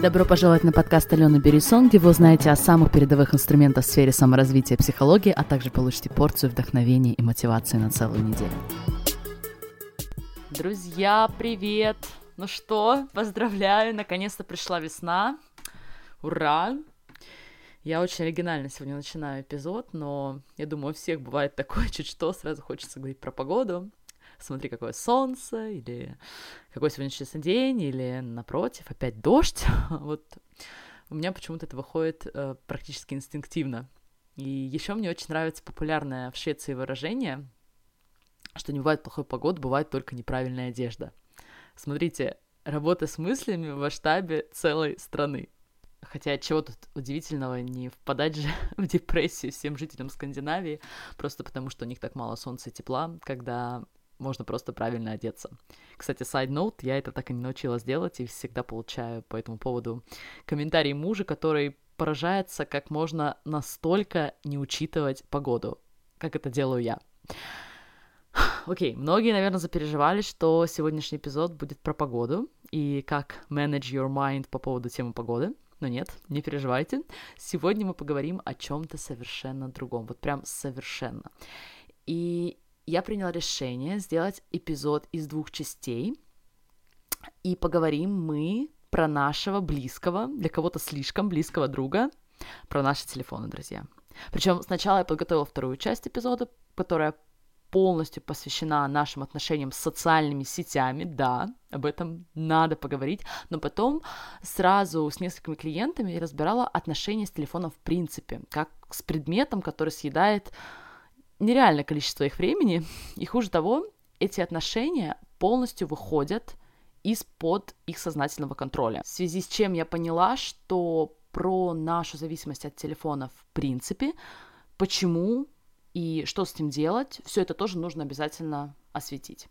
Добро пожаловать на подкаст Алены Берисон, где вы узнаете о самых передовых инструментах в сфере саморазвития и психологии, а также получите порцию вдохновения и мотивации на целую неделю. Друзья, привет! Ну что, поздравляю, наконец-то пришла весна. Ура! Я очень оригинально сегодня начинаю эпизод, но я думаю, у всех бывает такое, чуть что, сразу хочется говорить про погоду смотри, какое солнце, или какой сегодня честный день, или напротив, опять дождь. вот у меня почему-то это выходит э, практически инстинктивно. И еще мне очень нравится популярное в Швеции выражение, что не бывает плохой погоды, бывает только неправильная одежда. Смотрите, работа с мыслями в масштабе целой страны. Хотя чего тут удивительного, не впадать же в депрессию всем жителям Скандинавии, просто потому что у них так мало солнца и тепла, когда можно просто правильно одеться. Кстати, side note, я это так и не научилась делать, и всегда получаю по этому поводу комментарий мужа, который поражается, как можно настолько не учитывать погоду, как это делаю я. Окей, okay, многие, наверное, запереживали, что сегодняшний эпизод будет про погоду и как manage your mind по поводу темы погоды. Но нет, не переживайте. Сегодня мы поговорим о чем-то совершенно другом. Вот прям совершенно. И я приняла решение сделать эпизод из двух частей, и поговорим мы про нашего близкого, для кого-то слишком близкого друга, про наши телефоны, друзья. Причем сначала я подготовила вторую часть эпизода, которая полностью посвящена нашим отношениям с социальными сетями, да, об этом надо поговорить, но потом сразу с несколькими клиентами разбирала отношения с телефоном в принципе, как с предметом, который съедает нереальное количество их времени, и хуже того, эти отношения полностью выходят из-под их сознательного контроля. В связи с чем я поняла, что про нашу зависимость от телефона в принципе, почему и что с этим делать, все это тоже нужно обязательно осветить.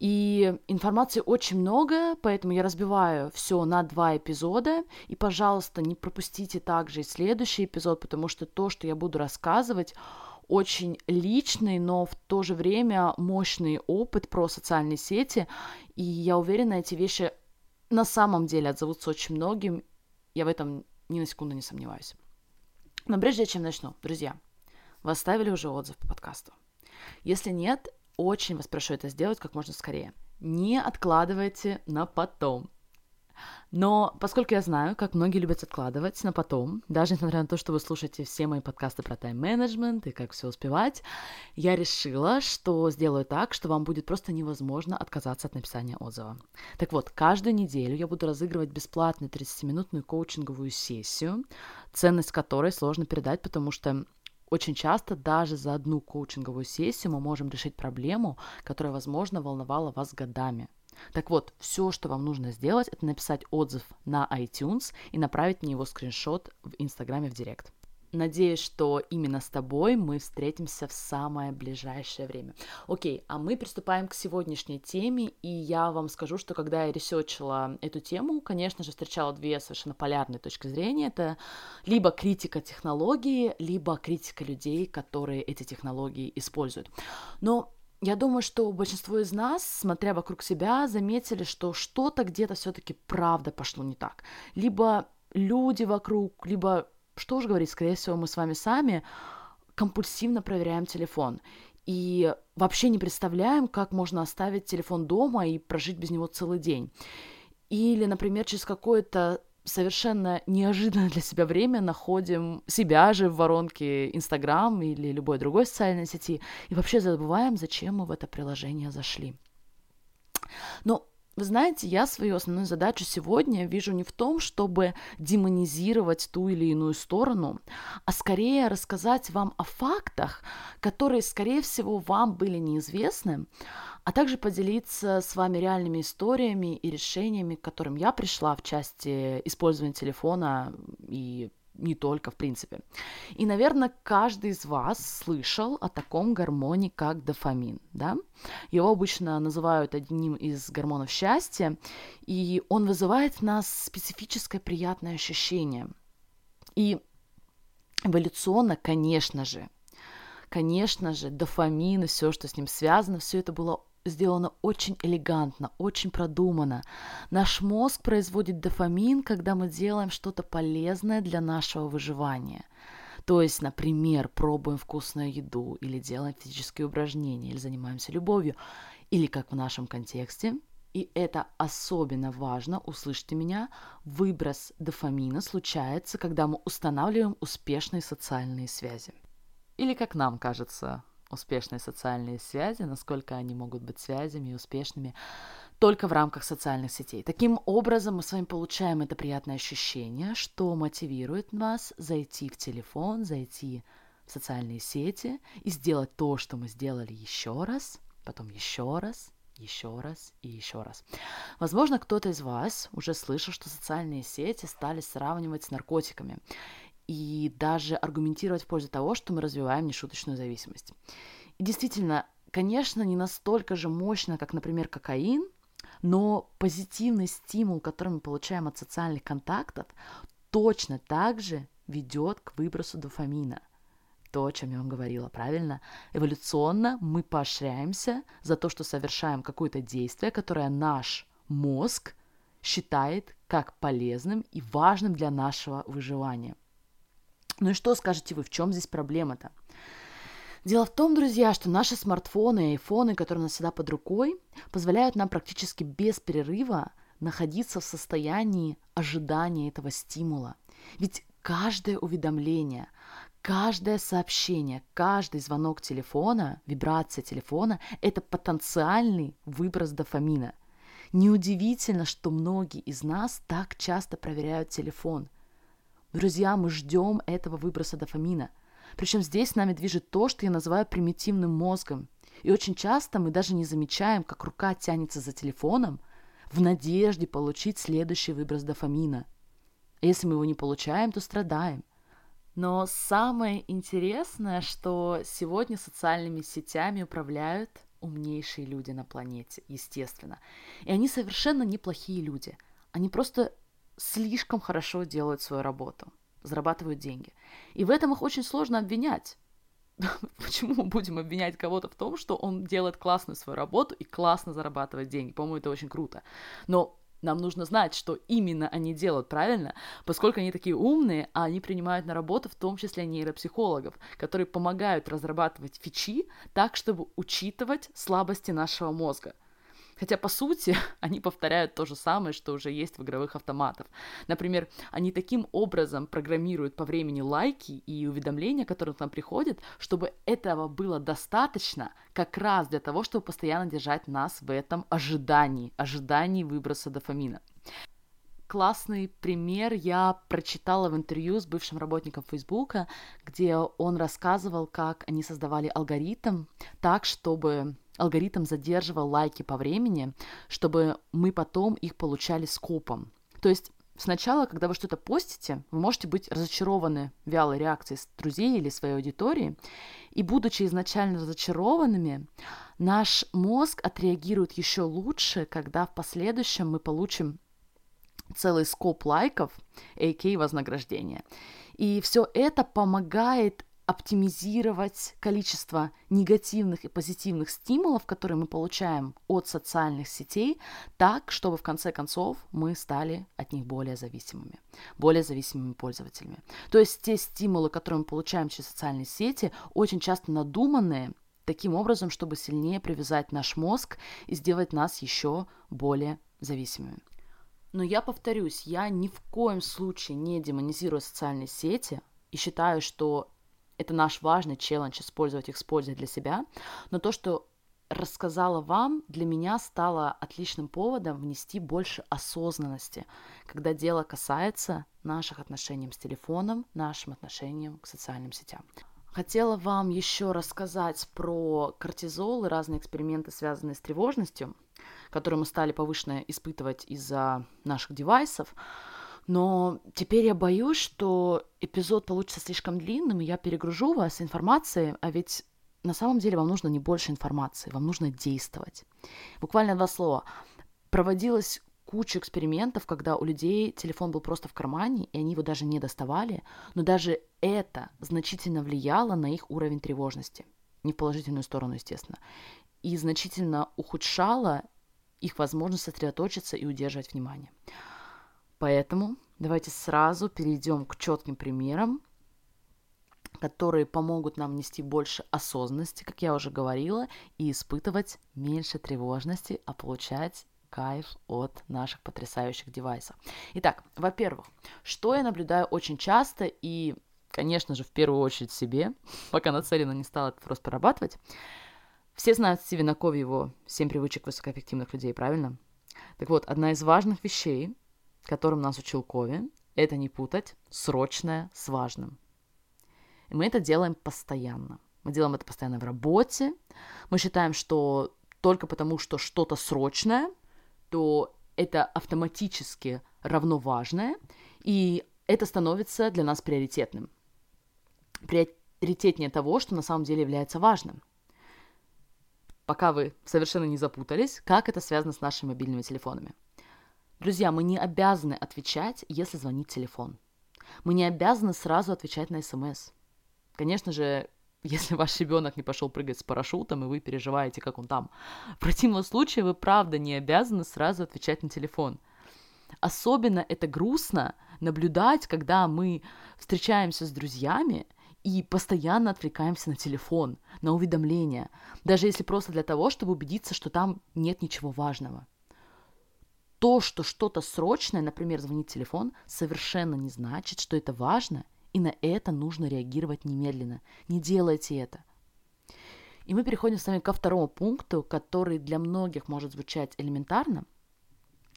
И информации очень много, поэтому я разбиваю все на два эпизода. И, пожалуйста, не пропустите также и следующий эпизод, потому что то, что я буду рассказывать, очень личный, но в то же время мощный опыт про социальные сети, и я уверена, эти вещи на самом деле отзовутся очень многим, я в этом ни на секунду не сомневаюсь. Но прежде чем начну, друзья, вы оставили уже отзыв по подкасту? Если нет, очень вас прошу это сделать как можно скорее. Не откладывайте на потом. Но поскольку я знаю, как многие любят откладывать на потом, даже несмотря на то, что вы слушаете все мои подкасты про тайм-менеджмент и как все успевать, я решила, что сделаю так, что вам будет просто невозможно отказаться от написания отзыва. Так вот, каждую неделю я буду разыгрывать бесплатную 30-минутную коучинговую сессию, ценность которой сложно передать, потому что очень часто даже за одну коучинговую сессию мы можем решить проблему, которая, возможно, волновала вас годами. Так вот, все, что вам нужно сделать, это написать отзыв на iTunes и направить мне его скриншот в Инстаграме в Директ. Надеюсь, что именно с тобой мы встретимся в самое ближайшее время. Окей, а мы приступаем к сегодняшней теме, и я вам скажу, что когда я ресерчила эту тему, конечно же, встречала две совершенно полярные точки зрения. Это либо критика технологии, либо критика людей, которые эти технологии используют. Но я думаю, что большинство из нас, смотря вокруг себя, заметили, что что-то где-то все-таки правда пошло не так. Либо люди вокруг, либо, что уж говорить, скорее всего, мы с вами сами компульсивно проверяем телефон. И вообще не представляем, как можно оставить телефон дома и прожить без него целый день. Или, например, через какое-то совершенно неожиданно для себя время находим себя же в воронке Инстаграм или любой другой социальной сети и вообще забываем, зачем мы в это приложение зашли. Но вы знаете, я свою основную задачу сегодня вижу не в том, чтобы демонизировать ту или иную сторону, а скорее рассказать вам о фактах, которые, скорее всего, вам были неизвестны, а также поделиться с вами реальными историями и решениями, к которым я пришла в части использования телефона и не только, в принципе. И, наверное, каждый из вас слышал о таком гормоне, как дофамин, да? Его обычно называют одним из гормонов счастья, и он вызывает в нас специфическое приятное ощущение. И эволюционно, конечно же, конечно же, дофамин и все, что с ним связано, все это было сделано очень элегантно, очень продумано. Наш мозг производит дофамин, когда мы делаем что-то полезное для нашего выживания. То есть, например, пробуем вкусную еду, или делаем физические упражнения, или занимаемся любовью, или, как в нашем контексте, и это особенно важно, услышьте меня, выброс дофамина случается, когда мы устанавливаем успешные социальные связи. Или, как нам кажется, успешные социальные связи, насколько они могут быть связями и успешными только в рамках социальных сетей. Таким образом, мы с вами получаем это приятное ощущение, что мотивирует нас зайти в телефон, зайти в социальные сети и сделать то, что мы сделали еще раз, потом еще раз, еще раз и еще раз. Возможно, кто-то из вас уже слышал, что социальные сети стали сравнивать с наркотиками и даже аргументировать в пользу того, что мы развиваем нешуточную зависимость. И действительно, конечно, не настолько же мощно, как, например, кокаин, но позитивный стимул, который мы получаем от социальных контактов, точно так же ведет к выбросу дофамина – то, о чем я вам говорила, правильно? Эволюционно мы поощряемся за то, что совершаем какое-то действие, которое наш мозг считает как полезным и важным для нашего выживания. Ну и что скажете вы, в чем здесь проблема-то? Дело в том, друзья, что наши смартфоны и айфоны, которые у нас всегда под рукой, позволяют нам практически без перерыва находиться в состоянии ожидания этого стимула. Ведь каждое уведомление, каждое сообщение, каждый звонок телефона, вибрация телефона – это потенциальный выброс дофамина. Неудивительно, что многие из нас так часто проверяют телефон. Друзья, мы ждем этого выброса дофамина. Причем здесь нами движет то, что я называю примитивным мозгом. И очень часто мы даже не замечаем, как рука тянется за телефоном в надежде получить следующий выброс дофамина. А если мы его не получаем, то страдаем – но самое интересное, что сегодня социальными сетями управляют умнейшие люди на планете, естественно. И они совершенно неплохие люди. Они просто слишком хорошо делают свою работу, зарабатывают деньги. И в этом их очень сложно обвинять. Почему мы будем обвинять кого-то в том, что он делает классную свою работу и классно зарабатывает деньги? По-моему, это очень круто. Но нам нужно знать, что именно они делают правильно, поскольку они такие умные, а они принимают на работу в том числе нейропсихологов, которые помогают разрабатывать фичи так, чтобы учитывать слабости нашего мозга. Хотя, по сути, они повторяют то же самое, что уже есть в игровых автоматах. Например, они таким образом программируют по времени лайки и уведомления, которые к нам приходят, чтобы этого было достаточно как раз для того, чтобы постоянно держать нас в этом ожидании, ожидании выброса дофамина классный пример я прочитала в интервью с бывшим работником Фейсбука, где он рассказывал, как они создавали алгоритм так, чтобы алгоритм задерживал лайки по времени, чтобы мы потом их получали скопом. То есть Сначала, когда вы что-то постите, вы можете быть разочарованы вялой реакцией друзей или своей аудитории, и будучи изначально разочарованными, наш мозг отреагирует еще лучше, когда в последующем мы получим целый скоп лайков, а.к. вознаграждения. И все это помогает оптимизировать количество негативных и позитивных стимулов, которые мы получаем от социальных сетей, так, чтобы в конце концов мы стали от них более зависимыми, более зависимыми пользователями. То есть те стимулы, которые мы получаем через социальные сети, очень часто надуманные, таким образом, чтобы сильнее привязать наш мозг и сделать нас еще более зависимыми. Но я повторюсь, я ни в коем случае не демонизирую социальные сети и считаю, что это наш важный челлендж использовать их с пользой для себя, но то, что рассказала вам, для меня стало отличным поводом внести больше осознанности, когда дело касается наших отношений с телефоном, нашим отношением к социальным сетям. Хотела вам еще рассказать про кортизол и разные эксперименты, связанные с тревожностью, которые мы стали повышенно испытывать из-за наших девайсов. Но теперь я боюсь, что эпизод получится слишком длинным, и я перегружу вас информацией, а ведь на самом деле вам нужно не больше информации, вам нужно действовать. Буквально два слова. Проводилась куча экспериментов, когда у людей телефон был просто в кармане, и они его даже не доставали, но даже это значительно влияло на их уровень тревожности. Не в положительную сторону, естественно. и значительно ухудшало их возможность сосредоточиться и удерживать внимание. Поэтому давайте сразу перейдем к четким примерам, которые помогут нам нести больше осознанности, как я уже говорила, и испытывать меньше тревожности, а получать кайф от наших потрясающих девайсов. Итак, во-первых, что я наблюдаю очень часто и, конечно же, в первую очередь себе, пока нацелена не стала этот вопрос прорабатывать, все знают Стивена Кови, его «Семь привычек высокоэффективных людей», правильно? Так вот, одна из важных вещей, которым нас учил Кови, это не путать срочное с важным. И мы это делаем постоянно. Мы делаем это постоянно в работе. Мы считаем, что только потому, что что-то срочное, то это автоматически равно важное, и это становится для нас приоритетным. Приоритетнее того, что на самом деле является важным. Пока вы совершенно не запутались, как это связано с нашими мобильными телефонами. Друзья, мы не обязаны отвечать, если звонит телефон. Мы не обязаны сразу отвечать на смс. Конечно же, если ваш ребенок не пошел прыгать с парашютом, и вы переживаете, как он там. В противном случае вы правда не обязаны сразу отвечать на телефон. Особенно это грустно наблюдать, когда мы встречаемся с друзьями и постоянно отвлекаемся на телефон, на уведомления, даже если просто для того, чтобы убедиться, что там нет ничего важного. То, что что-то срочное, например, звонит телефон, совершенно не значит, что это важно и на это нужно реагировать немедленно. Не делайте это. И мы переходим с вами ко второму пункту, который для многих может звучать элементарно,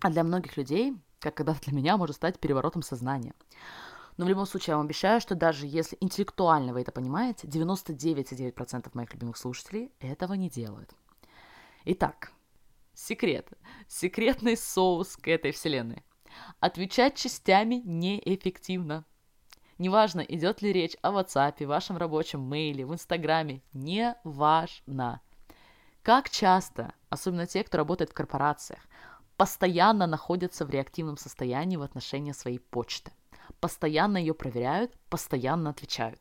а для многих людей, как когда-то для меня, может стать переворотом сознания. Но в любом случае я вам обещаю, что даже если интеллектуально вы это понимаете, 99,9% моих любимых слушателей этого не делают. Итак, секрет. Секретный соус к этой вселенной. Отвечать частями неэффективно. Неважно, идет ли речь о WhatsApp, вашем рабочем мейле, в Инстаграме, неважно. Как часто, особенно те, кто работает в корпорациях, постоянно находятся в реактивном состоянии в отношении своей почты. Постоянно ее проверяют, постоянно отвечают.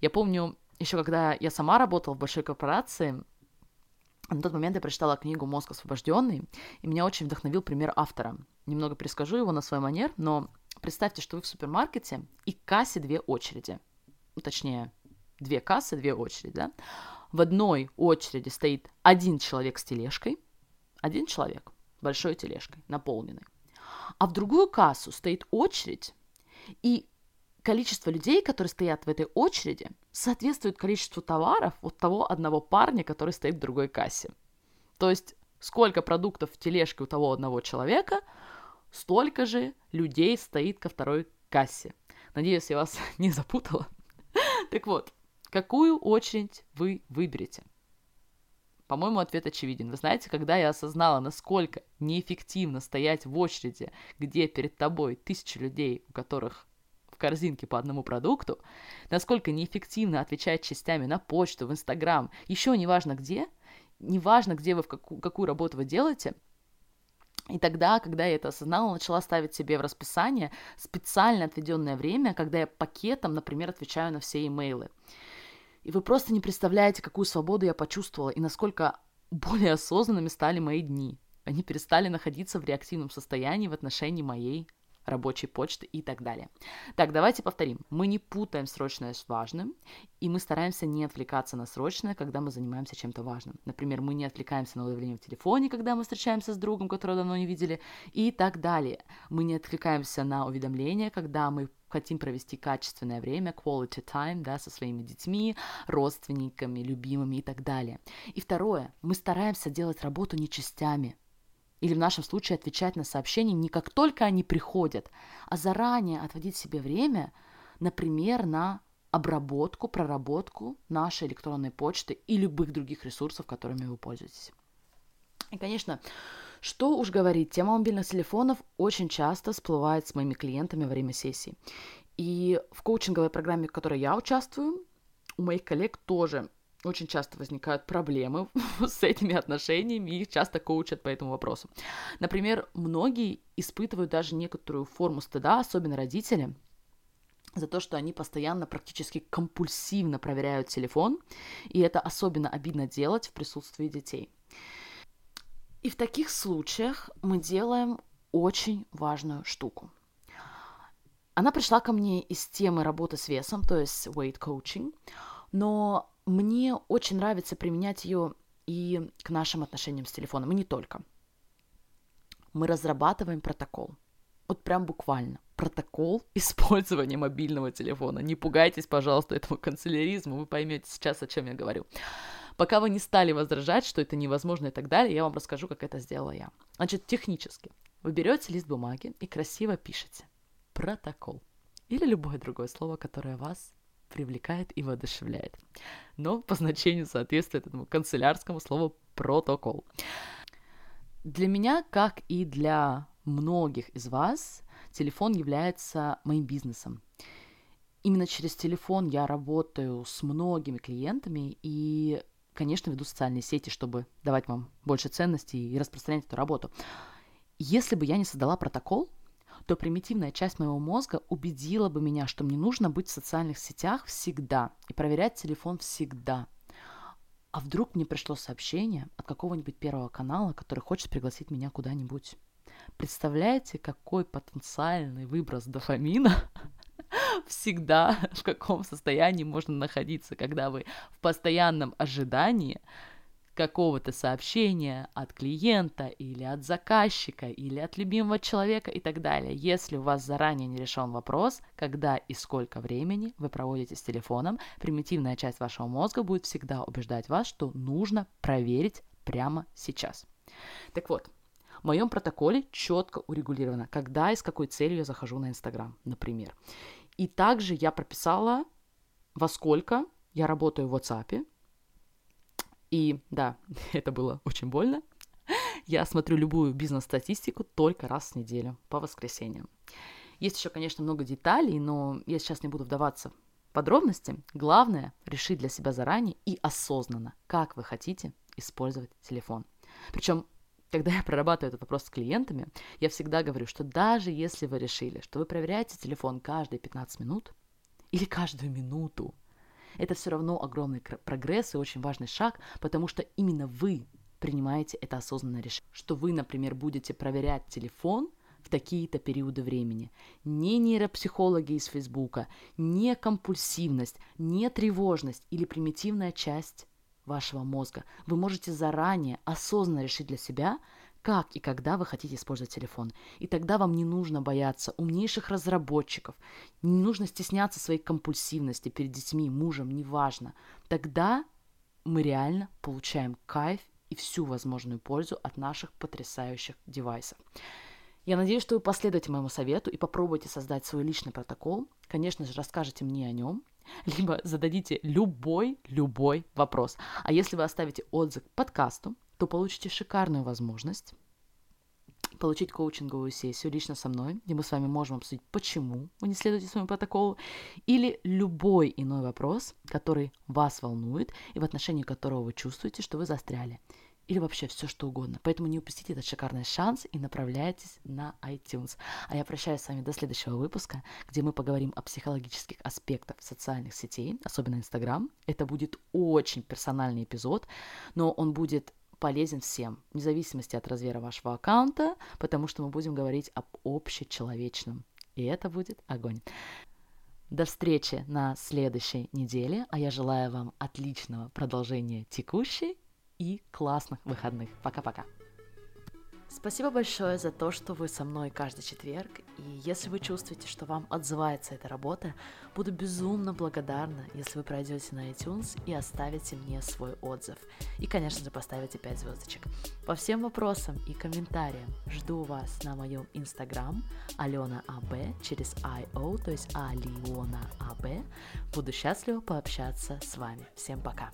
Я помню, еще когда я сама работала в большой корпорации, на тот момент я прочитала книгу «Мозг освобожденный», и меня очень вдохновил пример автора. Немного перескажу его на свой манер, но Представьте, что вы в супермаркете, и к кассе две очереди. Ну, точнее, две кассы, две очереди, да? В одной очереди стоит один человек с тележкой, один человек большой тележкой, наполненной. А в другую кассу стоит очередь, и количество людей, которые стоят в этой очереди, соответствует количеству товаров вот того одного парня, который стоит в другой кассе. То есть сколько продуктов в тележке у того одного человека – столько же людей стоит ко второй кассе. Надеюсь, я вас не запутала. Так вот, какую очередь вы выберете? По-моему, ответ очевиден. Вы знаете, когда я осознала, насколько неэффективно стоять в очереди, где перед тобой тысячи людей, у которых корзинке по одному продукту, насколько неэффективно отвечать частями на почту, в Инстаграм, еще неважно где, неважно, где вы, в какую, какую работу вы делаете – и тогда, когда я это осознала, начала ставить себе в расписание специально отведенное время, когда я пакетом, например, отвечаю на все имейлы. И вы просто не представляете, какую свободу я почувствовала и насколько более осознанными стали мои дни. Они перестали находиться в реактивном состоянии в отношении моей рабочей почты и так далее. Так, давайте повторим. Мы не путаем срочное с важным, и мы стараемся не отвлекаться на срочное, когда мы занимаемся чем-то важным. Например, мы не отвлекаемся на уведомление в телефоне, когда мы встречаемся с другом, которого давно не видели, и так далее. Мы не отвлекаемся на уведомления, когда мы хотим провести качественное время, quality time, да, со своими детьми, родственниками, любимыми и так далее. И второе, мы стараемся делать работу не частями, или в нашем случае отвечать на сообщения не как только они приходят, а заранее отводить себе время, например, на обработку, проработку нашей электронной почты и любых других ресурсов, которыми вы пользуетесь. И, конечно, что уж говорить, тема мобильных телефонов очень часто всплывает с моими клиентами во время сессий. И в коучинговой программе, в которой я участвую, у моих коллег тоже очень часто возникают проблемы с этими отношениями, и их часто коучат по этому вопросу. Например, многие испытывают даже некоторую форму стыда, особенно родители, за то, что они постоянно, практически компульсивно проверяют телефон, и это особенно обидно делать в присутствии детей. И в таких случаях мы делаем очень важную штуку. Она пришла ко мне из темы работы с весом, то есть weight coaching, но мне очень нравится применять ее и к нашим отношениям с телефоном, и не только. Мы разрабатываем протокол. Вот прям буквально. Протокол использования мобильного телефона. Не пугайтесь, пожалуйста, этому канцеляризму, вы поймете сейчас, о чем я говорю. Пока вы не стали возражать, что это невозможно и так далее, я вам расскажу, как это сделала я. Значит, технически. Вы берете лист бумаги и красиво пишете протокол или любое другое слово, которое вас привлекает и воодушевляет. Но по значению соответствует этому канцелярскому слову протокол. Для меня, как и для многих из вас, телефон является моим бизнесом. Именно через телефон я работаю с многими клиентами и, конечно, веду социальные сети, чтобы давать вам больше ценностей и распространять эту работу. Если бы я не создала протокол, то примитивная часть моего мозга убедила бы меня, что мне нужно быть в социальных сетях всегда и проверять телефон всегда. А вдруг мне пришло сообщение от какого-нибудь первого канала, который хочет пригласить меня куда-нибудь? Представляете, какой потенциальный выброс дофамина всегда в каком состоянии можно находиться, когда вы в постоянном ожидании какого-то сообщения от клиента или от заказчика или от любимого человека и так далее. Если у вас заранее не решен вопрос, когда и сколько времени вы проводите с телефоном, примитивная часть вашего мозга будет всегда убеждать вас, что нужно проверить прямо сейчас. Так вот, в моем протоколе четко урегулировано, когда и с какой целью я захожу на Инстаграм, например. И также я прописала, во сколько я работаю в WhatsApp, и да, это было очень больно. Я смотрю любую бизнес-статистику только раз в неделю, по воскресеньям. Есть еще, конечно, много деталей, но я сейчас не буду вдаваться в подробности. Главное – решить для себя заранее и осознанно, как вы хотите использовать телефон. Причем, когда я прорабатываю этот вопрос с клиентами, я всегда говорю, что даже если вы решили, что вы проверяете телефон каждые 15 минут или каждую минуту, это все равно огромный прогресс и очень важный шаг, потому что именно вы принимаете это осознанное решение, что вы, например, будете проверять телефон в такие-то периоды времени. Не нейропсихологи из Фейсбука, не компульсивность, не тревожность или примитивная часть вашего мозга. Вы можете заранее осознанно решить для себя, как и когда вы хотите использовать телефон. И тогда вам не нужно бояться умнейших разработчиков, не нужно стесняться своей компульсивности перед детьми, мужем, неважно. Тогда мы реально получаем кайф и всю возможную пользу от наших потрясающих девайсов. Я надеюсь, что вы последуете моему совету и попробуйте создать свой личный протокол. Конечно же, расскажете мне о нем, либо зададите любой, любой вопрос. А если вы оставите отзыв подкасту, то получите шикарную возможность получить коучинговую сессию лично со мной, где мы с вами можем обсудить, почему вы не следуете своему протоколу, или любой иной вопрос, который вас волнует и в отношении которого вы чувствуете, что вы застряли или вообще все что угодно. Поэтому не упустите этот шикарный шанс и направляйтесь на iTunes. А я прощаюсь с вами до следующего выпуска, где мы поговорим о психологических аспектах социальных сетей, особенно Инстаграм. Это будет очень персональный эпизод, но он будет полезен всем, вне зависимости от размера вашего аккаунта, потому что мы будем говорить об общечеловечном. И это будет огонь. До встречи на следующей неделе, а я желаю вам отличного продолжения текущей и классных выходных. Пока-пока. Спасибо большое за то, что вы со мной каждый четверг. И если вы чувствуете, что вам отзывается эта работа, буду безумно благодарна, если вы пройдете на iTunes и оставите мне свой отзыв. И, конечно же, поставите 5 звездочек. По всем вопросам и комментариям жду вас на моем инстаграм Алена АБ через IO, то есть Алиона АБ. Буду счастлива пообщаться с вами. Всем пока!